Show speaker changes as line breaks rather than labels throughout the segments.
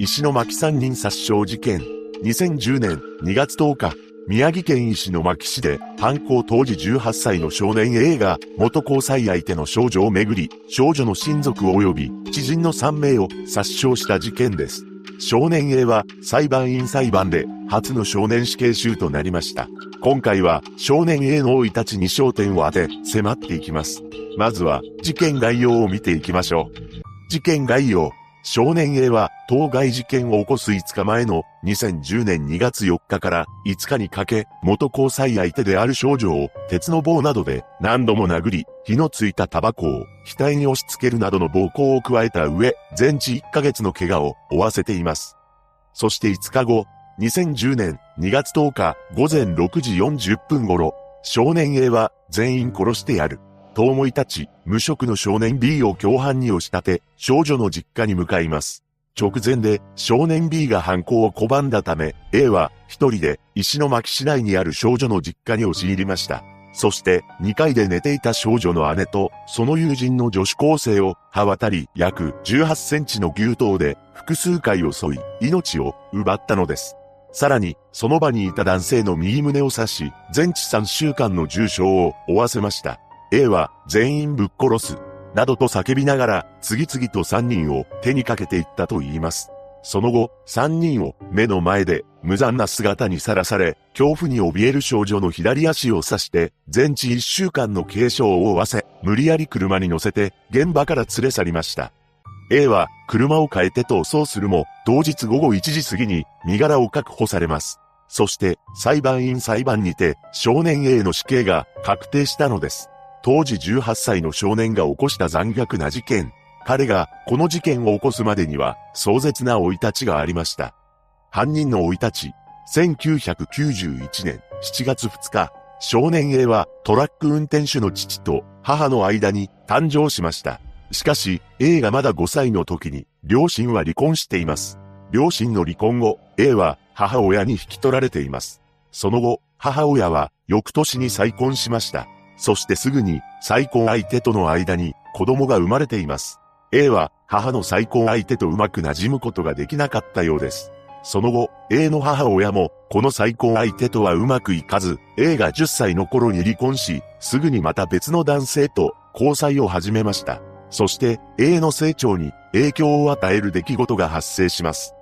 石巻三人殺傷事件。2010年2月10日、宮城県石巻市で犯行当時18歳の少年 A が元交際相手の少女をめぐり、少女の親族及び知人の3名を殺傷した事件です。少年 A は裁判員裁判で初の少年死刑囚となりました。今回は少年 A の生い立ちに焦点を当て迫っていきます。まずは事件概要を見ていきましょう。事件概要。少年 A は当該事件を起こす5日前の2010年2月4日から5日にかけ、元交際相手である少女を鉄の棒などで何度も殴り、火のついたタバコを額に押し付けるなどの暴行を加えた上、全治1ヶ月の怪我を負わせています。そして5日後、2010年2月10日午前6時40分頃、少年 A は全員殺してやる。と思い立ち、無職の少年 B を共犯に押し立て、少女の実家に向かいます。直前で少年 B が犯行を拒んだため、A は一人で石巻市内にある少女の実家に押し入りました。そして2階で寝ていた少女の姉とその友人の女子高生を刃渡り約18センチの牛刀で複数回襲い命を奪ったのです。さらにその場にいた男性の右胸を刺し全治3週間の重傷を負わせました。A は全員ぶっ殺す、などと叫びながら次々と3人を手にかけていったと言います。その後、3人を目の前で無残な姿にさらされ、恐怖に怯える少女の左足を刺して、全治1週間の軽傷を負わせ、無理やり車に乗せて現場から連れ去りました。A は車を変えて逃走するも、同日午後1時過ぎに身柄を確保されます。そして裁判員裁判にて少年 A の死刑が確定したのです。当時18歳の少年が起こした残虐な事件。彼がこの事件を起こすまでには壮絶な生い立ちがありました。犯人の生い立ち。1991年7月2日、少年 A はトラック運転手の父と母の間に誕生しました。しかし、A がまだ5歳の時に両親は離婚しています。両親の離婚後、A は母親に引き取られています。その後、母親は翌年に再婚しました。そしてすぐに再婚相手との間に子供が生まれています。A は母の再婚相手とうまく馴染むことができなかったようです。その後、A の母親もこの再婚相手とはうまくいかず、A が10歳の頃に離婚し、すぐにまた別の男性と交際を始めました。そして A の成長に影響を与える出来事が発生します。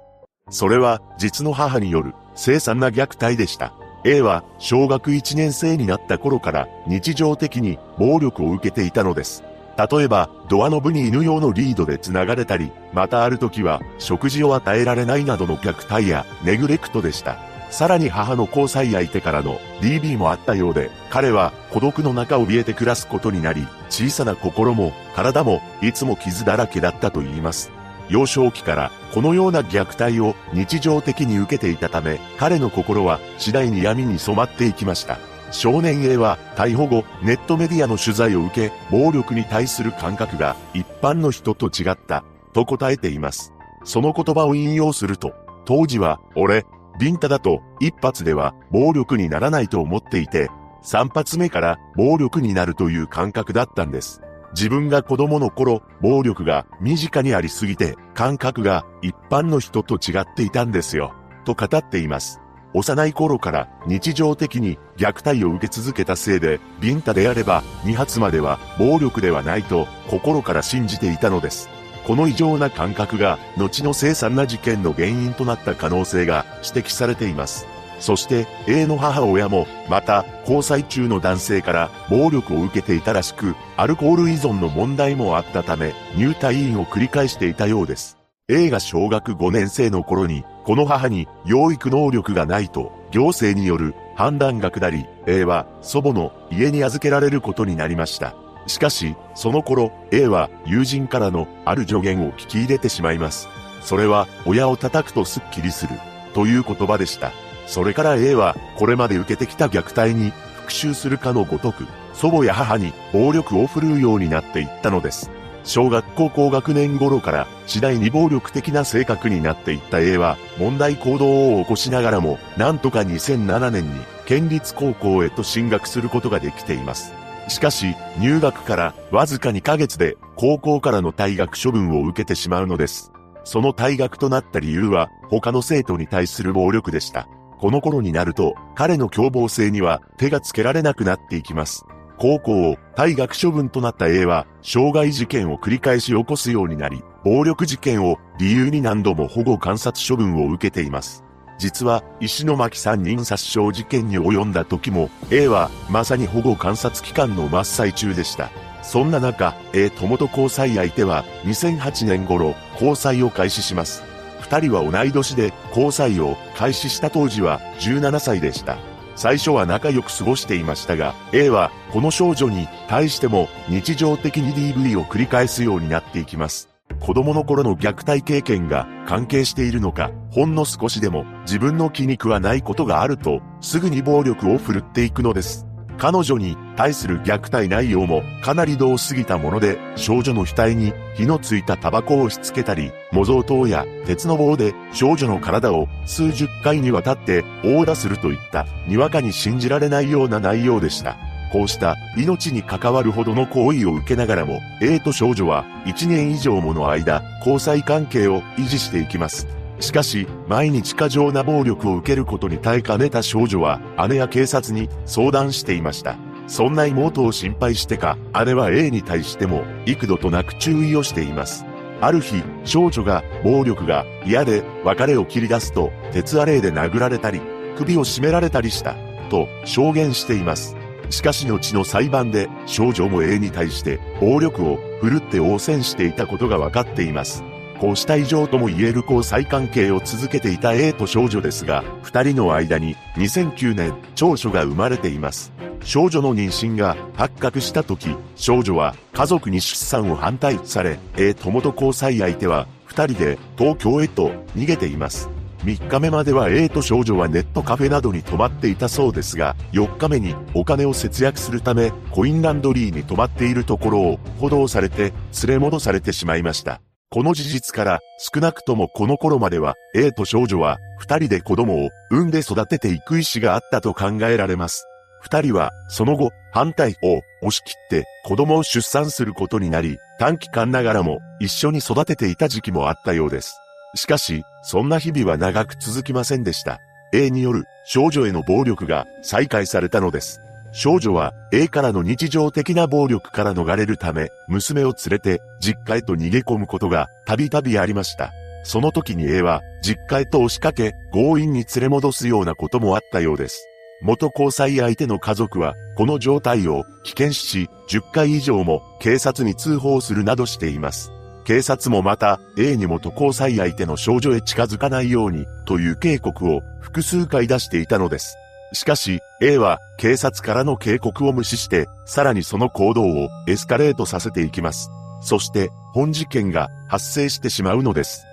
それは実の母による凄惨な虐待でした。A は小学1年生になった頃から日常的に暴力を受けていたのです。例えば、ドアノブに犬用のリードで繋がれたり、またある時は食事を与えられないなどの虐待やネグレクトでした。さらに母の交際相手からの DB もあったようで、彼は孤独の中怯えて暮らすことになり、小さな心も体もいつも傷だらけだったと言います。幼少期からこのような虐待を日常的に受けていたため、彼の心は次第に闇に染まっていきました。少年 A は逮捕後、ネットメディアの取材を受け、暴力に対する感覚が一般の人と違った、と答えています。その言葉を引用すると、当時は、俺、ビンタだと一発では暴力にならないと思っていて、三発目から暴力になるという感覚だったんです。自分が子供の頃、暴力が身近にありすぎて、感覚が一般の人と違っていたんですよ。と語っています。幼い頃から日常的に虐待を受け続けたせいで、ビンタであれば2発までは暴力ではないと心から信じていたのです。この異常な感覚が後の凄惨な事件の原因となった可能性が指摘されています。そして A の母親もまた交際中の男性から暴力を受けていたらしく、アルコール依存の問題もあったため入退院を繰り返していたようです。A が小学5年生の頃にこの母に養育能力がないと行政による判断が下り、A は祖母の家に預けられることになりました。しかし、その頃 A は友人からのある助言を聞き入れてしまいます。それは、親を叩くとスッキリする、という言葉でした。それから A は、これまで受けてきた虐待に、復讐するかのごとく、祖母や母に暴力を振るうようになっていったのです。小学校高学年頃から次第に暴力的な性格になっていった A は問題行動を起こしながらもなんとか2007年に県立高校へと進学することができています。しかし入学からわずか2ヶ月で高校からの退学処分を受けてしまうのです。その退学となった理由は他の生徒に対する暴力でした。この頃になると彼の凶暴性には手がつけられなくなっていきます。高校を退学処分となった A は、傷害事件を繰り返し起こすようになり、暴力事件を理由に何度も保護観察処分を受けています。実は、石巻三人殺傷事件に及んだ時も、A はまさに保護観察期間の真っ最中でした。そんな中、A 友と交際相手は2008年頃、交際を開始します。二人は同い年で交際を開始した当時は17歳でした。最初は仲良く過ごしていましたが、A はこの少女に対しても日常的に DV を繰り返すようになっていきます。子供の頃の虐待経験が関係しているのか、ほんの少しでも自分の気に食わないことがあると、すぐに暴力を振るっていくのです。彼女に対する虐待内容もかなり度を過ぎたもので、少女の額に火のついたタバコを押し付けたり、模造刀や鉄の棒で少女の体を数十回にわたって殴打するといった、にわかに信じられないような内容でした。こうした命に関わるほどの行為を受けながらも、A と少女は1年以上もの間、交際関係を維持していきます。しかし、毎日過剰な暴力を受けることに耐えかねた少女は、姉や警察に相談していました。そんな妹を心配してか、姉は A に対しても、幾度となく注意をしています。ある日、少女が、暴力が嫌で別れを切り出すと、鉄アレイで殴られたり、首を絞められたりした、と証言しています。しかし後の裁判で、少女も A に対して、暴力を振るって応戦していたことが分かっています。こうした以上とも言える交際関係を続けていた A と少女ですが、二人の間に2009年、長女が生まれています。少女の妊娠が発覚した時、少女は家族に出産を反対され、A 友と交際相手は二人で東京へと逃げています。3日目までは A と少女はネットカフェなどに泊まっていたそうですが、4日目にお金を節約するためコインランドリーに泊まっているところを補導されて連れ戻されてしまいました。この事実から少なくともこの頃までは A と少女は二人で子供を産んで育てていく意思があったと考えられます。二人はその後反対を押し切って子供を出産することになり短期間ながらも一緒に育てていた時期もあったようです。しかし、そんな日々は長く続きませんでした。A による少女への暴力が再開されたのです。少女は A からの日常的な暴力から逃れるため、娘を連れて実家へと逃げ込むことがたびたびありました。その時に A は実家へと押しかけ、強引に連れ戻すようなこともあったようです。元交際相手の家族は、この状態を危険視し、10回以上も警察に通報するなどしています。警察もまた、A に元交際相手の少女へ近づかないように、という警告を複数回出していたのです。しかし、A は警察からの警告を無視して、さらにその行動をエスカレートさせていきます。そして、本事件が発生してしまうのです。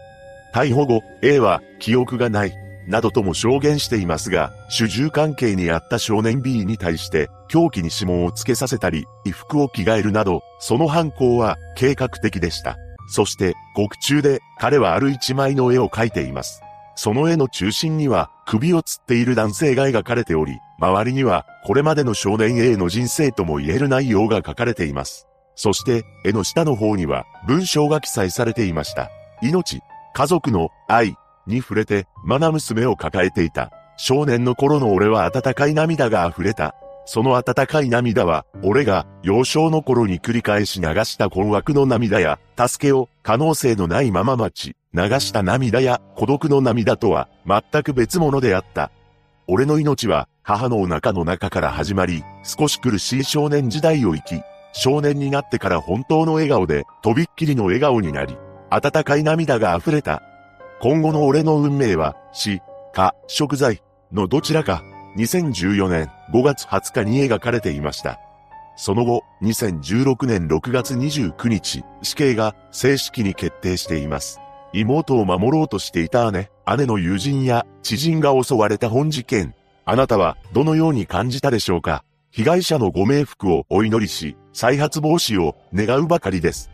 逮捕後、A は記憶がない、などとも証言していますが、主従関係にあった少年 B に対して、凶器に指紋をつけさせたり、衣服を着替えるなど、その犯行は計画的でした。そして、獄中で彼はある一枚の絵を描いています。その絵の中心には首を吊っている男性が描かれており、周りにはこれまでの少年 A の人生とも言える内容が書かれています。そして絵の下の方には文章が記載されていました。命、家族の愛に触れて愛娘を抱えていた。少年の頃の俺は温かい涙が溢れた。その温かい涙は、俺が幼少の頃に繰り返し流した困惑の涙や、助けを可能性のないまま待ち、流した涙や孤独の涙とは全く別物であった。俺の命は母のお腹の中から始まり、少し苦しい少年時代を生き、少年になってから本当の笑顔で、とびっきりの笑顔になり、温かい涙が溢れた。今後の俺の運命は、死、か、食材、のどちらか。2014年5月20日に描かれていました。その後、2016年6月29日、死刑が正式に決定しています。妹を守ろうとしていた姉、姉の友人や知人が襲われた本事件。あなたはどのように感じたでしょうか？被害者のご冥福をお祈りし、再発防止を願うばかりです。